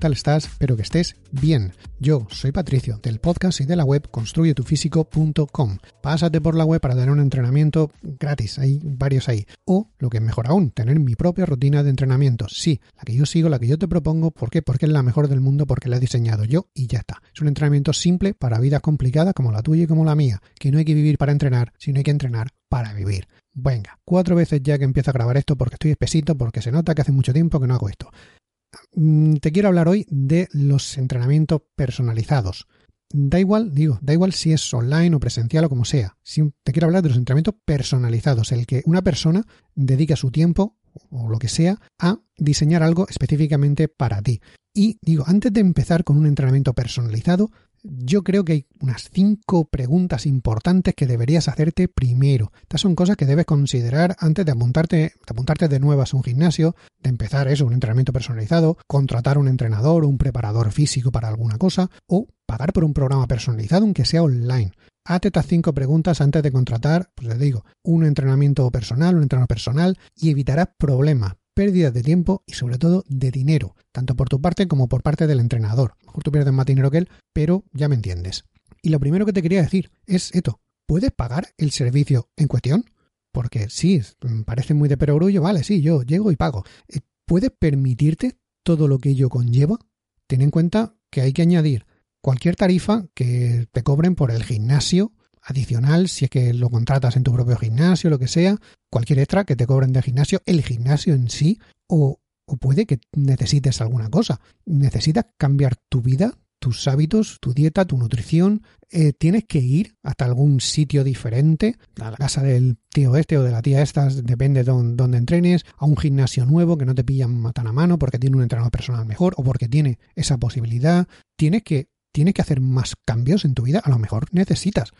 Hola, ¿qué tal estás? Espero que estés bien. Yo soy Patricio, del podcast y de la web construyetufísico.com. Pásate por la web para tener un entrenamiento gratis, hay varios ahí. O, lo que es mejor aún, tener mi propia rutina de entrenamiento. Sí, la que yo sigo, la que yo te propongo. ¿Por qué? Porque es la mejor del mundo, porque la he diseñado yo y ya está. Es un entrenamiento simple para vidas complicadas como la tuya y como la mía. Que no hay que vivir para entrenar, sino hay que entrenar para vivir. Venga, cuatro veces ya que empiezo a grabar esto porque estoy espesito, porque se nota que hace mucho tiempo que no hago esto. Mm, te quiero hablar hoy de los entrenamientos personalizados. Da igual, digo, da igual si es online o presencial o como sea. te quiero hablar de los entrenamientos personalizados, el que una persona dedica su tiempo o lo que sea a diseñar algo específicamente para ti. Y digo, antes de empezar con un entrenamiento personalizado, yo creo que hay unas cinco preguntas importantes que deberías hacerte primero. Estas son cosas que debes considerar antes de apuntarte, de apuntarte de nuevo a un gimnasio, de empezar eso, un entrenamiento personalizado, contratar un entrenador o un preparador físico para alguna cosa, o pagar por un programa personalizado, aunque sea online. Hazte estas cinco preguntas antes de contratar, pues les digo, un entrenamiento personal, un entrenador personal, y evitarás problemas, pérdidas de tiempo y sobre todo de dinero, tanto por tu parte como por parte del entrenador. mejor tú pierdes más dinero que él, pero ya me entiendes. Y lo primero que te quería decir es esto, ¿puedes pagar el servicio en cuestión? Porque sí, parece muy de perogrullo, vale, sí, yo llego y pago. Eh, ¿Puedes permitirte todo lo que ello conlleva? Ten en cuenta que hay que añadir cualquier tarifa que te cobren por el gimnasio adicional si es que lo contratas en tu propio gimnasio, lo que sea, cualquier extra que te cobren de gimnasio, el gimnasio en sí, o, o puede que necesites alguna cosa. Necesitas cambiar tu vida, tus hábitos, tu dieta, tu nutrición. Eh, tienes que ir hasta algún sitio diferente, a la casa del tío este o de la tía esta, depende de dónde, entrenes, a un gimnasio nuevo que no te pillan tan a mano porque tiene un entrenador personal mejor o porque tiene esa posibilidad. Tienes que tienes que hacer más cambios en tu vida, a lo mejor necesitas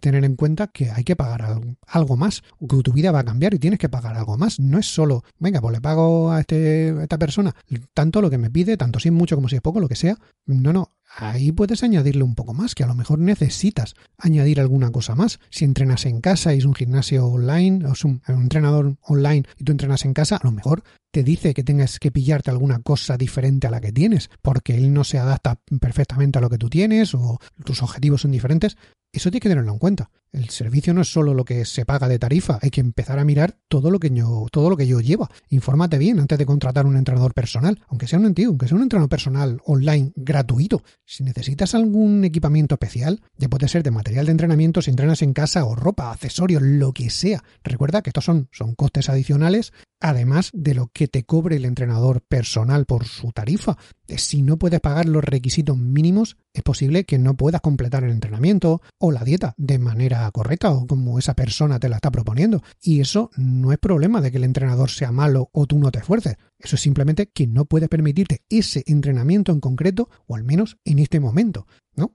tener en cuenta que hay que pagar algo, más, que tu vida va a cambiar y tienes que pagar algo más. No es solo, venga, pues le pago a, este, esta persona tanto lo que me pide, tanto si es mucho como si es poco, lo que sea. No, no, ahí puedes añadirle un poco más, que a lo mejor necesitas añadir alguna cosa más. Si entrenas en casa y es un gimnasio online, o es un, entrenador online y tú entrenas en casa, a lo mejor te dice que tengas que pillarte alguna cosa diferente a la que tienes, porque él no se adapta perfectamente a lo que tú tienes o tus objetivos son diferentes. Eso tienes que tenerlo en cuenta. El servicio no es solo lo que se paga de tarifa, hay que empezar a mirar todo lo que yo, todo lo que yo lleva. Infórmate bien antes de contratar un entrenador personal, aunque sea un antiguo, aunque sea un entrenador personal online gratuito. Si necesitas algún equipamiento especial, ya puede ser de material de entrenamiento si entrenas en casa o ropa, accesorios, lo que sea. Recuerda que estos son, son costes adicionales además de lo que te cobre el entrenador personal por su tarifa. Eh, si no puedes pagar los requisitos mínimos, es posible que no puedas completar el entrenamiento o la dieta de manera correcta o como esa persona te la está proponiendo. Y eso no es problema de que el entrenador sea malo o tú no te esfuerces. Eso es simplemente que no puedes permitirte ese entrenamiento en concreto o al menos en este momento, ¿no?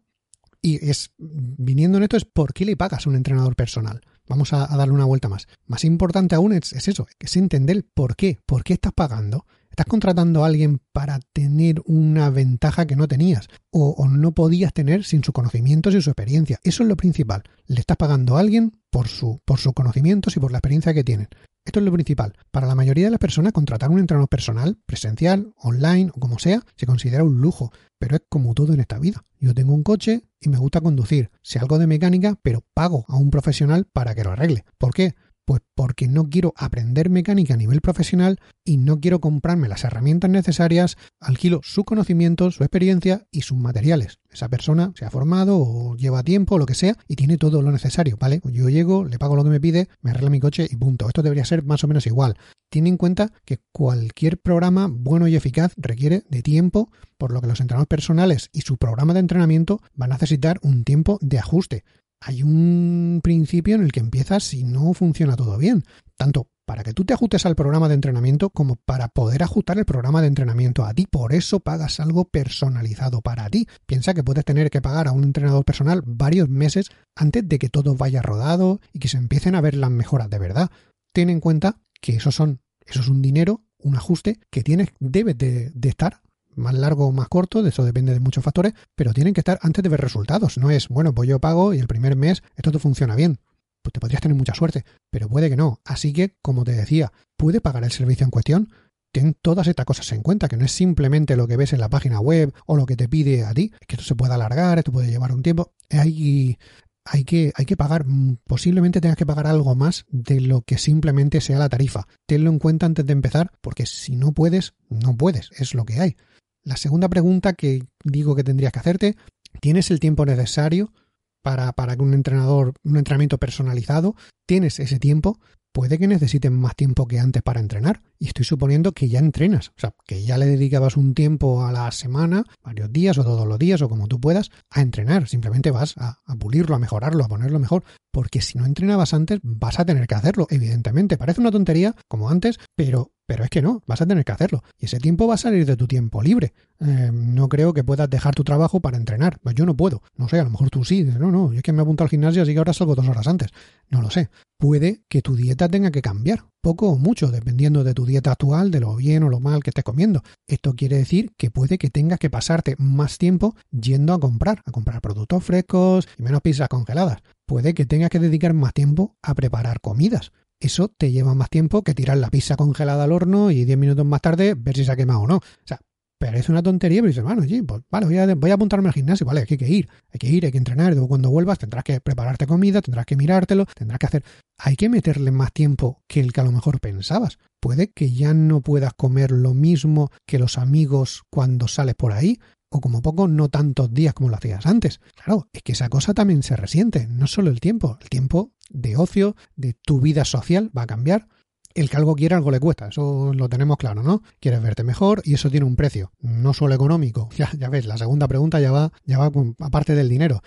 Y es, viniendo en esto, es por qué le pagas a un entrenador personal. Vamos a, darle una vuelta más. Más importante aún es, es eso, es entender por qué, por qué estás pagando. Estás contratando a alguien para tener una ventaja que no tenías o, no podías tener sin sus conocimientos y su experiencia. Eso es lo principal. Le estás pagando a alguien por, su, por sus conocimientos y por la experiencia que tienen. Esto es lo principal. Para la mayoría de las personas, contratar un entrenador personal, presencial, online o como sea, se considera un lujo. Pero es como todo en esta vida. Yo tengo un coche y me gusta conducir. Sé algo de mecánica, pero pago a un profesional para que lo arregle. ¿Por qué? Pues porque no quiero aprender mecánica a nivel profesional y no quiero comprarme las herramientas necesarias, alquilo su conocimiento, su experiencia y sus materiales. Esa persona se ha formado o lleva tiempo lo que sea y tiene todo lo necesario, ¿vale? Yo llego, le pago lo que me pide, me arregla mi coche y punto. Esto debería ser más o menos igual. Tiene en cuenta que cualquier programa bueno y eficaz requiere de tiempo, por lo que los entrenadores personales y su programa de entrenamiento van a necesitar un tiempo de ajuste hay un principio en el que empiezas y no funciona todo bien, tanto para que tú te ajustes al programa de entrenamiento como para poder ajustar el programa de entrenamiento a ti. Por eso pagas algo personalizado para ti. Piensa que puedes tener que pagar a un entrenador personal varios meses antes de que todo vaya rodado y que se empiecen a ver las mejoras de verdad. Ten en cuenta que eso son, eso es un dinero, un ajuste que tienes, debes de, de estar más largo o más corto, de eso depende de muchos factores, pero tienen que estar antes de ver resultados. No es, bueno, pues yo pago y el primer mes esto te funciona bien. Pues te podrías tener mucha suerte, pero puede que no. Así que, como te decía, puede pagar el servicio en cuestión. ten todas estas cosas en cuenta, que no es simplemente lo que ves en la página web o lo que te pide a ti, que esto se puede alargar, esto puede llevar un tiempo. Hay, hay, que, hay que pagar, mm, posiblemente tengas que pagar algo más de lo que simplemente sea la tarifa. Tenlo en cuenta antes de empezar, porque si no puedes, no puedes, es lo que hay. La segunda pregunta que digo que tendrías que hacerte, ¿tienes el tiempo necesario para, para un entrenador, un entrenamiento personalizado? ¿Tienes ese tiempo? puede que necesiten más tiempo que antes para entrenar. Y estoy suponiendo que ya entrenas, o sea, que ya le dedicabas un tiempo a la semana, varios días o todos los días o como tú puedas, a entrenar. Simplemente vas a, a pulirlo, a mejorarlo, a ponerlo mejor. Porque si no entrenabas antes, vas a tener que hacerlo, evidentemente. Parece una tontería, como antes, pero pero es que no, vas a tener que hacerlo. Y ese tiempo va a salir de tu tiempo libre. Eh, no creo que puedas dejar tu trabajo para entrenar. Yo no puedo. No sé, a lo mejor tú sí. No, no, es que me apunto al gimnasio así que ahora salgo dos horas antes. No lo sé. Puede que tu dieta tenga que cambiar. Poco o mucho, dependiendo de tu dieta actual, de lo bien o lo mal que estés comiendo. Esto quiere decir que puede que tengas que pasarte más tiempo yendo a comprar, a comprar productos frescos y menos pizzas congeladas. Puede que tengas que dedicar más tiempo a preparar comidas eso te lleva más tiempo que tirar la pizza congelada al horno y 10 minutos más tarde ver si se ha quemado o no. O sea, parece una tontería, pero dices, bueno, sí, pues vale, voy a, apuntarme al gimnasio, vale, aquí hay que ir, hay que ir, hay que entrenar, luego cuando vuelvas tendrás que prepararte comida, tendrás que mirártelo, tendrás que hacer... Hay que meterle más tiempo que el que a lo mejor pensabas. Puede que ya no puedas comer lo mismo que los amigos cuando sales por ahí, o como poco no tantos días como lo hacías antes. Claro, es que esa cosa también se resiente, no solo el tiempo, el tiempo de ocio, de tu vida social va a cambiar. El que algo quiera, algo le cuesta, eso lo tenemos claro, ¿no? Quieres verte mejor y eso tiene un precio, no solo económico. Ya, ya ves, la segunda pregunta ya va, ya va aparte del dinero.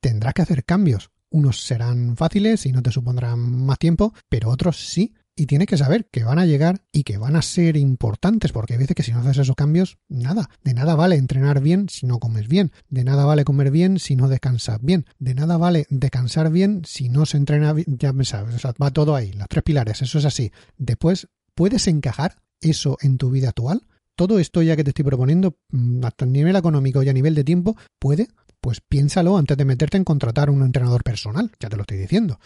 Tendrás que hacer cambios. Unos serán fáciles y no te supondrán más tiempo, pero otros sí y tienes que saber que van a llegar y que van a ser importantes, porque hay veces que si no haces esos cambios, nada. De nada vale entrenar bien si no comes bien. De nada vale comer bien si no descansas bien. De nada vale descansar bien si no se entrena bien. Ya me sabes, o sea, va todo ahí, los tres pilares, eso es así. Después, ¿puedes encajar eso en tu vida actual? Todo esto ya que te estoy proponiendo, mm, hasta a nivel económico y a nivel de tiempo, ¿puede? Pues piénsalo antes de meterte en contratar un entrenador personal, ya te lo estoy diciendo.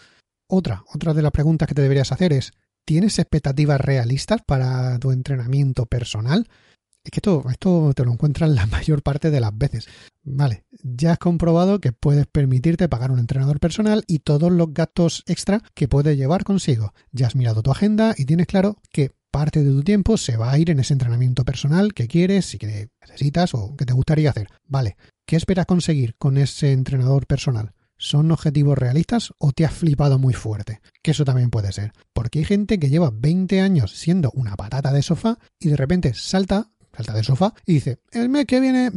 Otra, otra de las preguntas que te deberías hacer es, ¿Tienes expectativas realistas para tu entrenamiento personal? Es que esto, esto te lo encuentras la mayor parte de las veces. Vale, ya has comprobado que puedes permitirte pagar un entrenador personal y todos los gastos extra que puede llevar consigo. Ya has mirado tu agenda y tienes claro que parte de tu tiempo se va a ir en ese entrenamiento personal que quieres y que necesitas o que te gustaría hacer. Vale, ¿qué esperas conseguir con ese entrenador personal? ¿Son objetivos realistas o te has flipado muy fuerte? Que eso también puede ser. Porque hay gente que lleva 20 años siendo una patata de sofá y de repente salta, salta de sofá y dice, el mes que viene mm,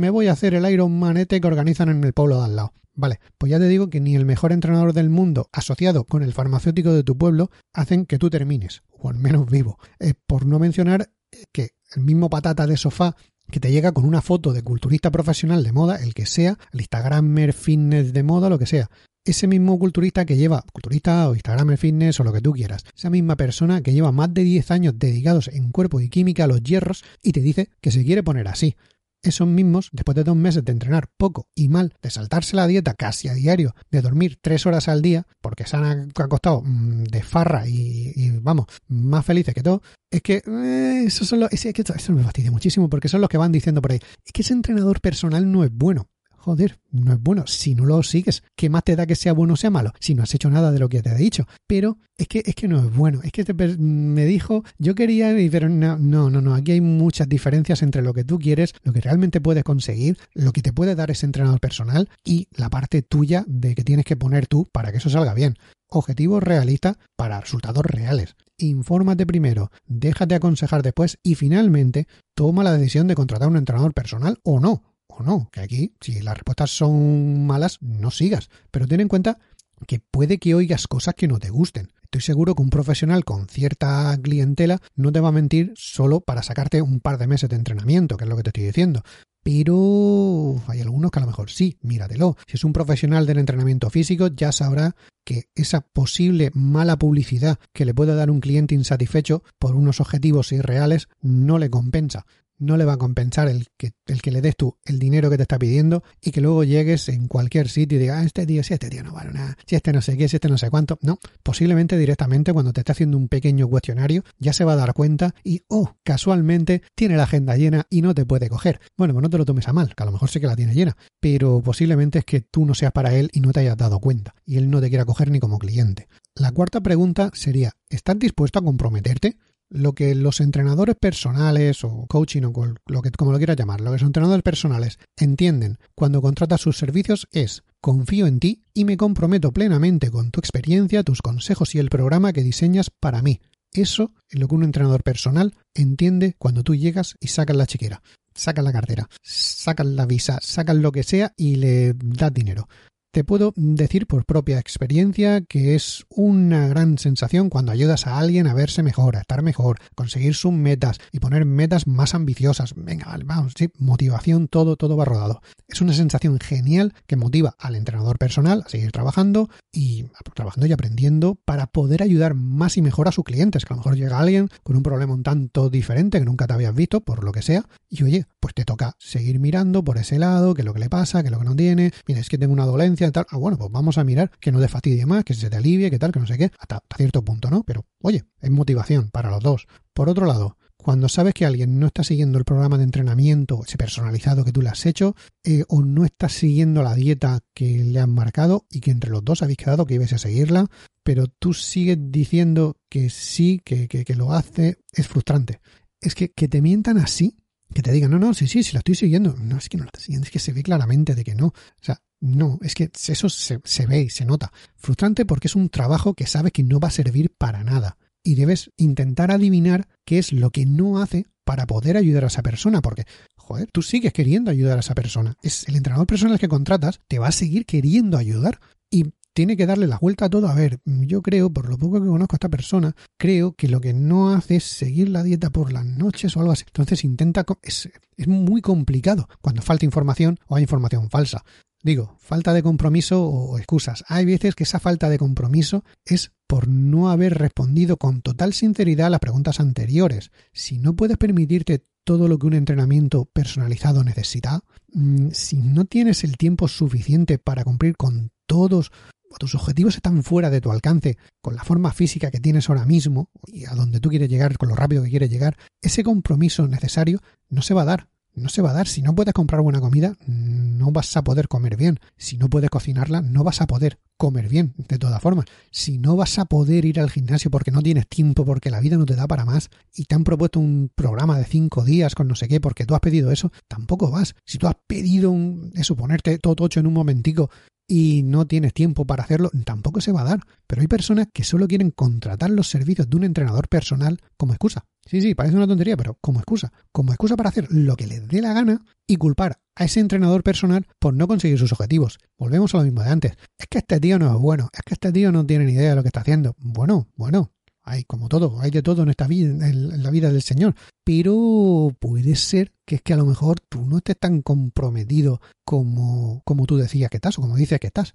me voy a hacer el Iron Manete que organizan en el pueblo de al lado. Vale, pues ya te digo que ni el mejor entrenador del mundo asociado con el farmacéutico de tu pueblo hacen que tú termines, o al menos vivo. por no mencionar que el mismo patata de sofá que te llega con una foto de culturista profesional de moda, el que sea, el Instagramer fitness de moda, lo que sea. Ese mismo culturista que lleva, culturista o Instagramer fitness o lo que tú quieras, esa misma persona que lleva más de 10 años dedicados en cuerpo y química a los hierros y te dice que se quiere poner así esos mismos, después de dos meses de entrenar poco y mal, de saltarse la dieta casi a diario, de dormir tres horas al día, porque se han acostado mm, de farra y, vamos, más felices que todo, es que eh, eso, son los, que eso me fastidia muchísimo porque son los que van diciendo por ahí, es que ese entrenador personal no es bueno joder, no es bueno. Si no lo sigues, ¿qué más te da que sea bueno o sea malo? Si no has hecho nada de lo que te he dicho. Pero es que, es que no es bueno. Es que me dijo, yo quería, pero no, no, no, no. Aquí hay muchas diferencias entre lo que tú quieres, lo que realmente puedes conseguir, lo que te puede dar ese entrenador personal y la parte tuya de que tienes que poner tú para que eso salga bien. Objetivos realistas para resultados reales. Infórmate primero, déjate aconsejar después y finalmente toma la decisión de contratar un entrenador personal o no o no, que aquí, si las respuestas son malas, no sigas. Pero ten en cuenta que puede que oigas cosas que no te gusten. Estoy seguro que un profesional con cierta clientela no te va a mentir solo para sacarte un par de meses de entrenamiento, que es lo que te estoy diciendo. Pero hay algunos que a lo mejor sí, míratelo. Si es un profesional del entrenamiento físico, ya sabrá que esa posible mala publicidad que le puede dar un cliente insatisfecho por unos objetivos irreales no le compensa no le va a compensar el que, el que le des tú el dinero que te está pidiendo y que luego llegues en cualquier sitio y digas, ah, este tío, si este tío no vale nada, si este no sé qué, si este no sé cuánto. No, posiblemente directamente cuando te esté haciendo un pequeño cuestionario ya se va a dar cuenta y, oh, casualmente tiene la agenda llena y no te puede coger. Bueno, pues no te lo tomes a mal, que a lo mejor sé que la tiene llena, pero posiblemente es que tú no seas para él y no te hayas dado cuenta y él no te quiera coger ni como cliente. La cuarta pregunta sería, ¿estás dispuesto a comprometerte? Lo que los entrenadores personales o coaching o lo que, como lo quieras llamar, lo que los entrenadores personales entienden cuando contratas sus servicios es confío en ti y me comprometo plenamente con tu experiencia, tus consejos y el programa que diseñas para mí. Eso es lo que un entrenador personal entiende cuando tú llegas y sacas la chiquera, sacas la cartera, sacas la visa, sacas lo que sea y le das dinero. Te puedo decir por propia experiencia que es una gran sensación cuando ayudas a alguien a verse mejor, a estar mejor, conseguir sus metas y poner metas más ambiciosas. Venga, vamos, sí, motivación, todo, todo va rodado. Es una sensación genial que motiva al entrenador personal a seguir trabajando y trabajando y aprendiendo para poder ayudar más y mejor a sus clientes. Que a lo mejor llega alguien con un problema un tanto diferente que nunca te habías visto, por lo que sea, y oye, pues te toca seguir mirando por ese lado, qué es lo que le pasa, qué es lo que no tiene. Mira, es que tengo una dolencia tal. Ah, bueno, pues vamos a mirar que no te fastidie más, que se te alivie, que tal, que no sé qué, hasta, cierto punto, ¿no? Pero, oye, es motivación para los dos. Por otro lado, cuando sabes que alguien no está siguiendo el programa de entrenamiento, ese personalizado que tú le has hecho, eh, o no está siguiendo la dieta que le han marcado y que entre los dos habéis quedado que ibas a seguirla, pero tú sigues diciendo que sí, que, que, lo hace, es frustrante. Es que, que te mientan así, que te digan, no, no, sí, sí, sí, la estoy siguiendo. No, es que no la estoy siguiendo, es que se ve claramente de que no. O sea, no, es que eso se, ve y se nota. Frustrante porque es un trabajo que sabes que no va a servir para nada. Y debes intentar adivinar qué es lo que no hace para poder ayudar a esa persona. Porque, joder, tú sigues queriendo ayudar a esa persona. Es el entrenador personal que contratas, te va a seguir queriendo ayudar. Y tiene que darle la vuelta a todo. A ver, yo creo, por lo poco que conozco a esta persona, creo que lo que no hace es seguir la dieta por las noches o algo así. Entonces intenta... Es muy complicado cuando falta información o hay información falsa. Digo, falta de compromiso o excusas. Hay veces que esa falta de compromiso es por no haber respondido con total sinceridad a las preguntas anteriores. Si no puedes permitirte todo lo que un entrenamiento personalizado necesita, mm, si no tienes el tiempo suficiente para cumplir con todos tus objetivos están fuera de tu alcance, con la forma física que tienes ahora mismo y a donde tú quieres llegar, con lo rápido que quieres llegar, ese compromiso necesario no se va a dar no se va a dar. Si no puedes comprar buena comida, no vas a poder comer bien. Si no puedes cocinarla, no vas a poder comer bien, de todas formas. Si no vas a poder ir al gimnasio porque no tienes tiempo, porque la vida no te da para más, y te han propuesto un programa de cinco días con no sé qué, porque tú has pedido eso, tampoco vas. Si tú has pedido un, eso, ponerte todo tocho en un momentico y no tienes tiempo para hacerlo, tampoco se va a dar. Pero hay personas que solo quieren contratar los servicios de un entrenador personal como excusa. Sí, sí, parece una tontería, pero como excusa. Como excusa para hacer lo que les dé la gana y culpar a ese entrenador personal por no conseguir sus objetivos. Volvemos a lo mismo de antes. Es que este tío no es bueno, es que este tío no tiene ni idea de lo que está haciendo. Bueno, bueno, hay como todo, hay de todo en la vida del Señor. Pero puede ser que es que a lo mejor tú no estés tan comprometido como, como tú decías que estás o como dices que estás.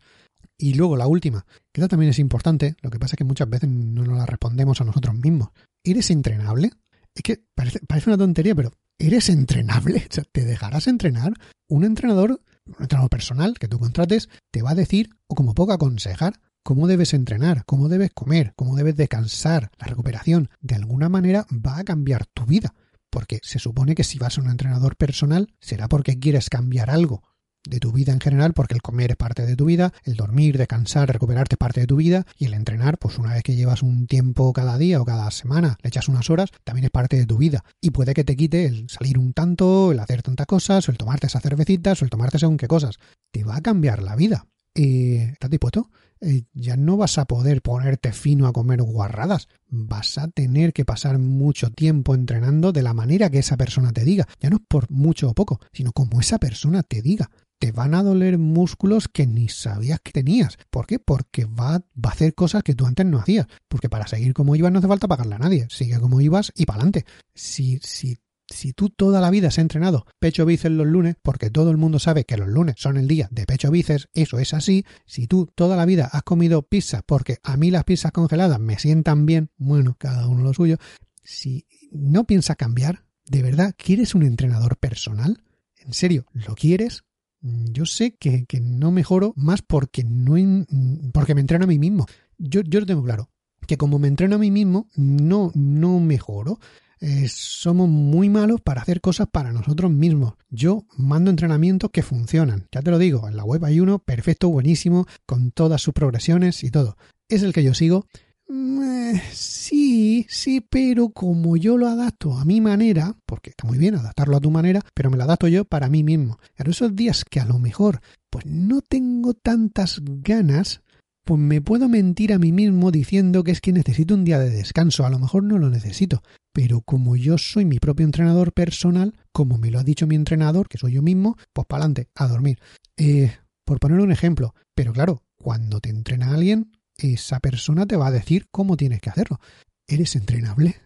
Y luego la última, que también es importante, lo que pasa es que muchas veces no nos la respondemos a nosotros mismos. ¿Eres entrenable? Es que parece, parece una tontería, pero ¿eres entrenable? O sea, ¿te dejarás entrenar? Un entrenador, un entrenador personal que tú contrates, te va a decir, o como poco aconsejar, cómo debes entrenar, cómo debes comer, cómo debes descansar. La recuperación de alguna manera va a cambiar tu vida, porque se supone que si vas a un entrenador personal será porque quieres cambiar algo de tu vida en general, porque el comer es parte de tu vida, el dormir, descansar, recuperarte es parte de tu vida, y el entrenar, pues una vez que llevas un tiempo cada día o cada semana, le echas unas horas, también es parte de tu vida. Y puede que te quite el salir un tanto, el hacer tantas cosas, o el tomarte esas cervecitas, o el tomarte según qué cosas. Te va a cambiar la vida. Eh, ¿Estás dispuesto? Eh, ya no vas a poder ponerte fino a comer guarradas. Vas a tener que pasar mucho tiempo entrenando de la manera que esa persona te diga. Ya no es por mucho o poco, sino como esa persona te diga. Te van a doler músculos que ni sabías que tenías. ¿Por qué? Porque va, va a hacer cosas que tú antes no hacías. Porque para seguir como ibas no hace falta pagarle a nadie. Sigue como ibas y para adelante. Si, si si tú toda la vida has entrenado pecho bíceps los lunes, porque todo el mundo sabe que los lunes son el día de pecho bíceps, eso es así. Si tú toda la vida has comido pizza, porque a mí las pizzas congeladas me sientan bien, bueno, cada uno lo suyo. Si no piensas cambiar, ¿De verdad quieres un entrenador personal? ¿En serio? ¿Lo quieres? Yo sé que, no mejoro más porque, no, porque me entreno a mí mismo. Yo, yo lo tengo claro, que como me entreno a mí mismo, no, no mejoro. Eh, somos muy malos para hacer cosas para nosotros mismos. Yo mando entrenamientos que funcionan. Ya te lo digo, en la web hay uno perfecto, buenísimo, con todas sus progresiones y todo. Es el que yo sigo Mm, sí, sí, pero como yo lo adapto a mi manera, porque está muy bien adaptarlo a tu manera, pero me lo adapto yo para mí mismo. Pero esos días que a lo mejor pues no tengo tantas ganas, pues me puedo mentir a mí mismo diciendo que es que necesito un día de descanso. A lo mejor no lo necesito, pero como yo soy mi propio entrenador personal, como me lo ha dicho mi entrenador, que soy yo mismo, pues para adelante, a dormir. Eh, por poner un ejemplo, pero claro, cuando te entrena alguien, esa persona te va a decir cómo tienes que hacerlo. ¿Eres entrenable?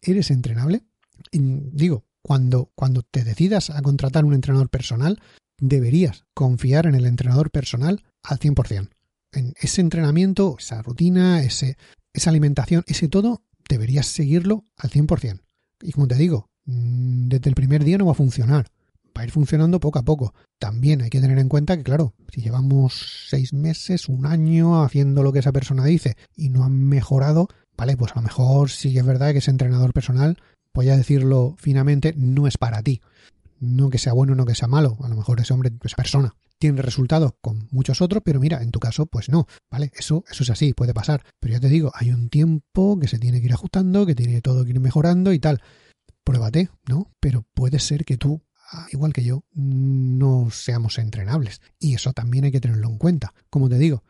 ¿Eres entrenable? digo, cuando, cuando te decidas a contratar un entrenador personal, deberías confiar en el entrenador personal al 100%. En ese entrenamiento, esa rutina, ese, esa alimentación, ese todo, deberías seguirlo al 100%. Y como te digo, mm, desde el primer día no va a funcionar va a ir funcionando poco a poco. También hay que tener en cuenta que, claro, si llevamos seis meses, un año haciendo lo que esa persona dice y no han mejorado, vale, pues a lo mejor sí que es verdad que ese entrenador personal, voy a decirlo finamente, no es para ti. No que sea bueno, no que sea malo. A lo mejor ese hombre, esa persona, tiene resultados con muchos otros, pero mira, en tu caso, pues no, ¿vale? Eso, eso es así, puede pasar. Pero ya te digo, hay un tiempo que se tiene que ir ajustando, que tiene todo que ir mejorando y tal. Pruébate, ¿no? Pero puede ser que tú igual que yo, no seamos entrenables. Y eso también hay que tenerlo en cuenta. Como te digo,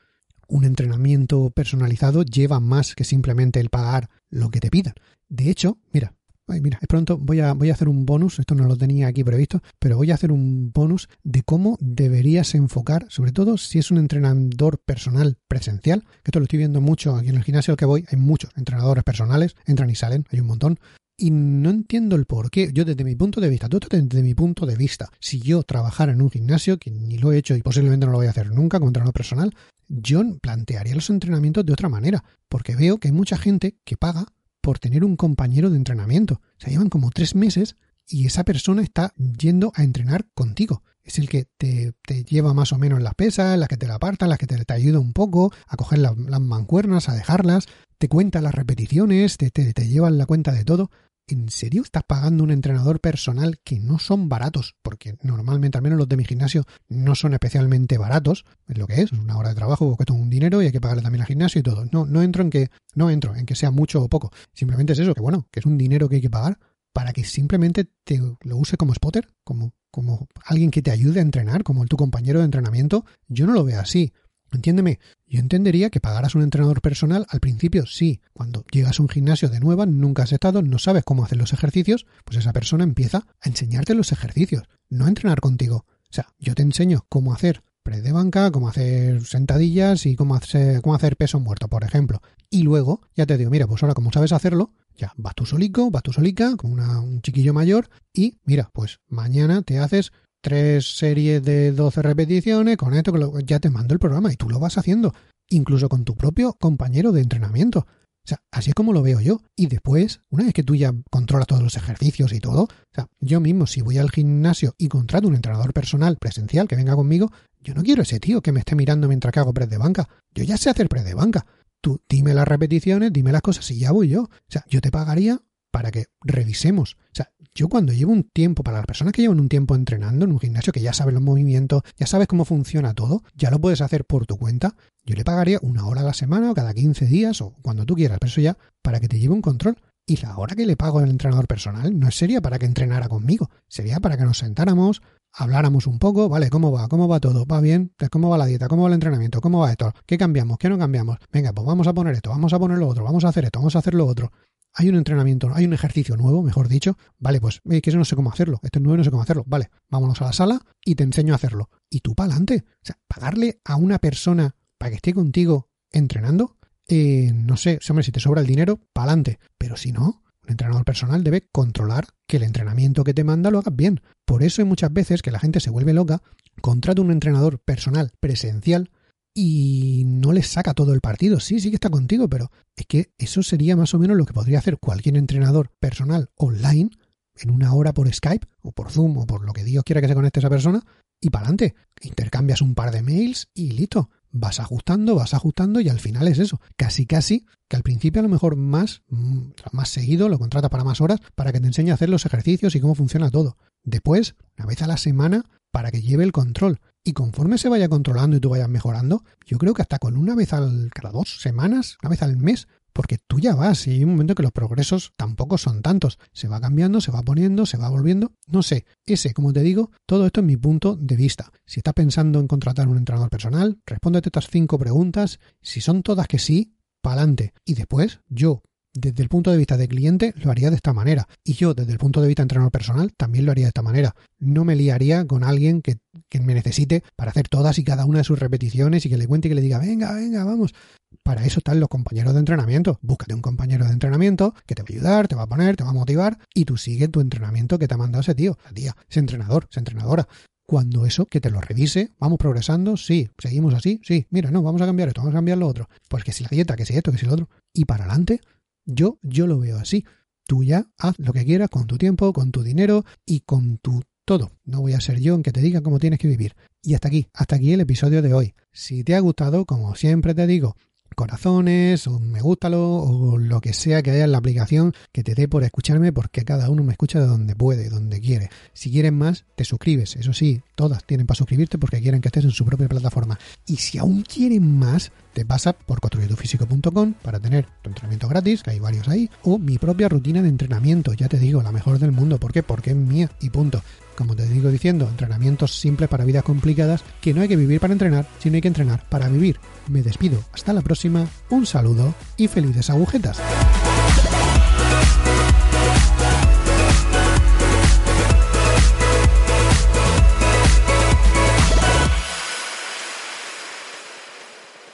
un entrenamiento personalizado lleva más que simplemente el pagar lo que te pidan. De hecho, mira, mira, es pronto voy a, voy a hacer un bonus, esto no lo tenía aquí previsto, pero voy a hacer un bonus de cómo deberías enfocar, sobre todo si es un entrenador personal presencial, que esto lo estoy viendo mucho aquí en el gimnasio al que voy, hay muchos entrenadores personales, entran y salen, hay un montón, y no entiendo el por qué. Yo desde mi punto de vista, todo desde mi punto de vista, si yo trabajara en un gimnasio, que ni lo he hecho y posiblemente no lo voy a hacer nunca como entrenador personal, yo plantearía los entrenamientos de otra manera, porque veo que hay mucha gente que paga por tener un compañero de entrenamiento. O llevan como tres meses y esa persona está yendo a entrenar contigo. Es el que te, lleva más o menos las pesas, las que te la aparta, las que te, te ayuda un poco a coger las, mancuernas, a dejarlas, te cuenta las repeticiones, te, te, te lleva la cuenta de todo. ¿En serio estás pagando un entrenador personal que no son baratos? Porque normalmente, al menos los de mi gimnasio, no son especialmente baratos. Es lo que es, es una hora de trabajo, cuesta un dinero y hay que pagarle también al gimnasio y todo. No, no entro en que, no entro en que sea mucho o poco. Simplemente es eso, que bueno, que es un dinero que hay que pagar para que simplemente te lo use como spotter, como, como alguien que te ayude a entrenar, como tu compañero de entrenamiento. Yo no lo veo así. Entiéndeme, yo entendería que pagaras un entrenador personal al principio, sí. Cuando llegas a un gimnasio de nueva, nunca has estado, no sabes cómo hacer los ejercicios, pues esa persona empieza a enseñarte los ejercicios, no a entrenar contigo. O sea, yo te enseño cómo hacer pre de banca, cómo hacer sentadillas y cómo hacer, cómo hacer peso muerto, por ejemplo. Y luego ya te digo, mira, pues ahora como sabes hacerlo, ya vas tú solico, vas tú solica, con un chiquillo mayor, y mira, pues mañana te haces tres series de 12 repeticiones, con esto ya te mando el programa y tú lo vas haciendo, incluso con tu propio compañero de entrenamiento. O sea, así es como lo veo yo. Y después, una vez que tú ya controlas todos los ejercicios y todo, o sea, yo mismo si voy al gimnasio y contrato un entrenador personal presencial que venga conmigo, yo no quiero ese tío que me esté mirando mientras que hago press de banca. Yo ya sé hacer press de banca. Tú dime las repeticiones, dime las cosas y ya voy yo. O sea, yo te pagaría para que revisemos. O sea, yo cuando llevo un tiempo, para las personas que llevan un tiempo entrenando en un gimnasio, que ya sabes los movimientos, ya sabes cómo funciona todo, ya lo puedes hacer por tu cuenta, yo le pagaría una hora a la semana o cada 15 días o cuando tú quieras, pero eso ya para que te lleve un control. Y la hora que le pago al entrenador personal no sería para que entrenara conmigo, sería para que nos sentáramos, habláramos un poco, vale, ¿cómo va? ¿Cómo va todo? ¿Va bien? ¿Cómo va la dieta? ¿Cómo va el entrenamiento? ¿Cómo va esto? ¿Qué cambiamos? ¿Qué no cambiamos? Venga, pues vamos a poner esto, vamos a poner lo otro, vamos a hacer esto, vamos a hacer lo otro hay un entrenamiento, hay un ejercicio nuevo, mejor dicho, vale, pues que eso no sé cómo hacerlo, este nuevo no sé cómo hacerlo, vale, vámonos a la sala y te enseño a hacerlo. Y tú para adelante. O sea, pagarle a una persona para que esté contigo entrenando, eh, no sé, hombre, si te sobra el dinero, para adelante. Pero si no, un entrenador personal debe controlar que el entrenamiento que te manda lo hagas bien. Por eso hay muchas veces que la gente se vuelve loca, contrata un entrenador personal presencial y no le saca todo el partido. Sí, sí que está contigo, pero es que eso sería más o menos lo que podría hacer cualquier entrenador personal online en una hora por Skype o por Zoom o por lo que Dios quiera que se conecte esa persona y para adelante. Intercambias un par de mails y listo. Vas ajustando, vas ajustando y al final es eso. Casi, casi, que al principio a lo mejor más, mm, más seguido, lo contrata para más horas para que te enseñe a hacer los ejercicios y cómo funciona todo. Después, una vez a la semana, para que lleve el control. Y conforme se vaya controlando y tú vayas mejorando, yo creo que hasta con una vez al, cada dos semanas, una vez al mes, porque tú ya vas y hay un momento que los progresos tampoco son tantos. Se va cambiando, se va poniendo, se va volviendo. No sé, ese, como te digo, todo esto es mi punto de vista. Si estás pensando en contratar un entrenador personal, respóndete estas cinco preguntas. Si son todas que sí, pa'lante. Y después, yo, desde el punto de vista de cliente lo haría de esta manera. Y yo, desde el punto de vista de entrenador personal, también lo haría de esta manera. No me liaría con alguien que, que, me necesite para hacer todas y cada una de sus repeticiones y que le cuente y que le diga, venga, venga, vamos. Para eso están los compañeros de entrenamiento. Búscate un compañero de entrenamiento que te va a ayudar, te va a poner, te va a motivar y tú sigue tu entrenamiento que te ha mandado ese tío, esa tía, ese entrenador, esa entrenadora cuando eso, que te lo revise, vamos progresando, sí, seguimos así, sí, mira, no, vamos a cambiar esto, vamos a cambiar lo otro, pues que si la dieta, que si esto, que si lo otro, y para adelante, yo, yo lo veo así. Tú ya haz lo que quieras con tu tiempo, con tu dinero y con tu todo. No voy a ser yo en que te diga cómo tienes que vivir. Y hasta aquí, hasta aquí el episodio de hoy. Si te ha gustado, como siempre te digo, corazones o me gustalo o lo que sea que haya en la aplicación que te dé por escucharme porque cada uno me escucha de donde puede, donde quiere. Si quieren más, te suscribes. Eso sí, todas tienen para suscribirte porque quieren que estés en su propia plataforma. Y si aún quieren más, te pasa por construyetufísico.com para tener tu entrenamiento gratis, que hay varios ahí, o mi propia rutina de entrenamiento, ya te digo, la mejor del mundo. ¿Por qué? Porque es mía y punto. Como te digo diciendo, entrenamientos simples para vidas complicadas, que no hay que vivir para entrenar, sino hay que entrenar para vivir. Me despido, hasta la próxima, un saludo y felices agujetas.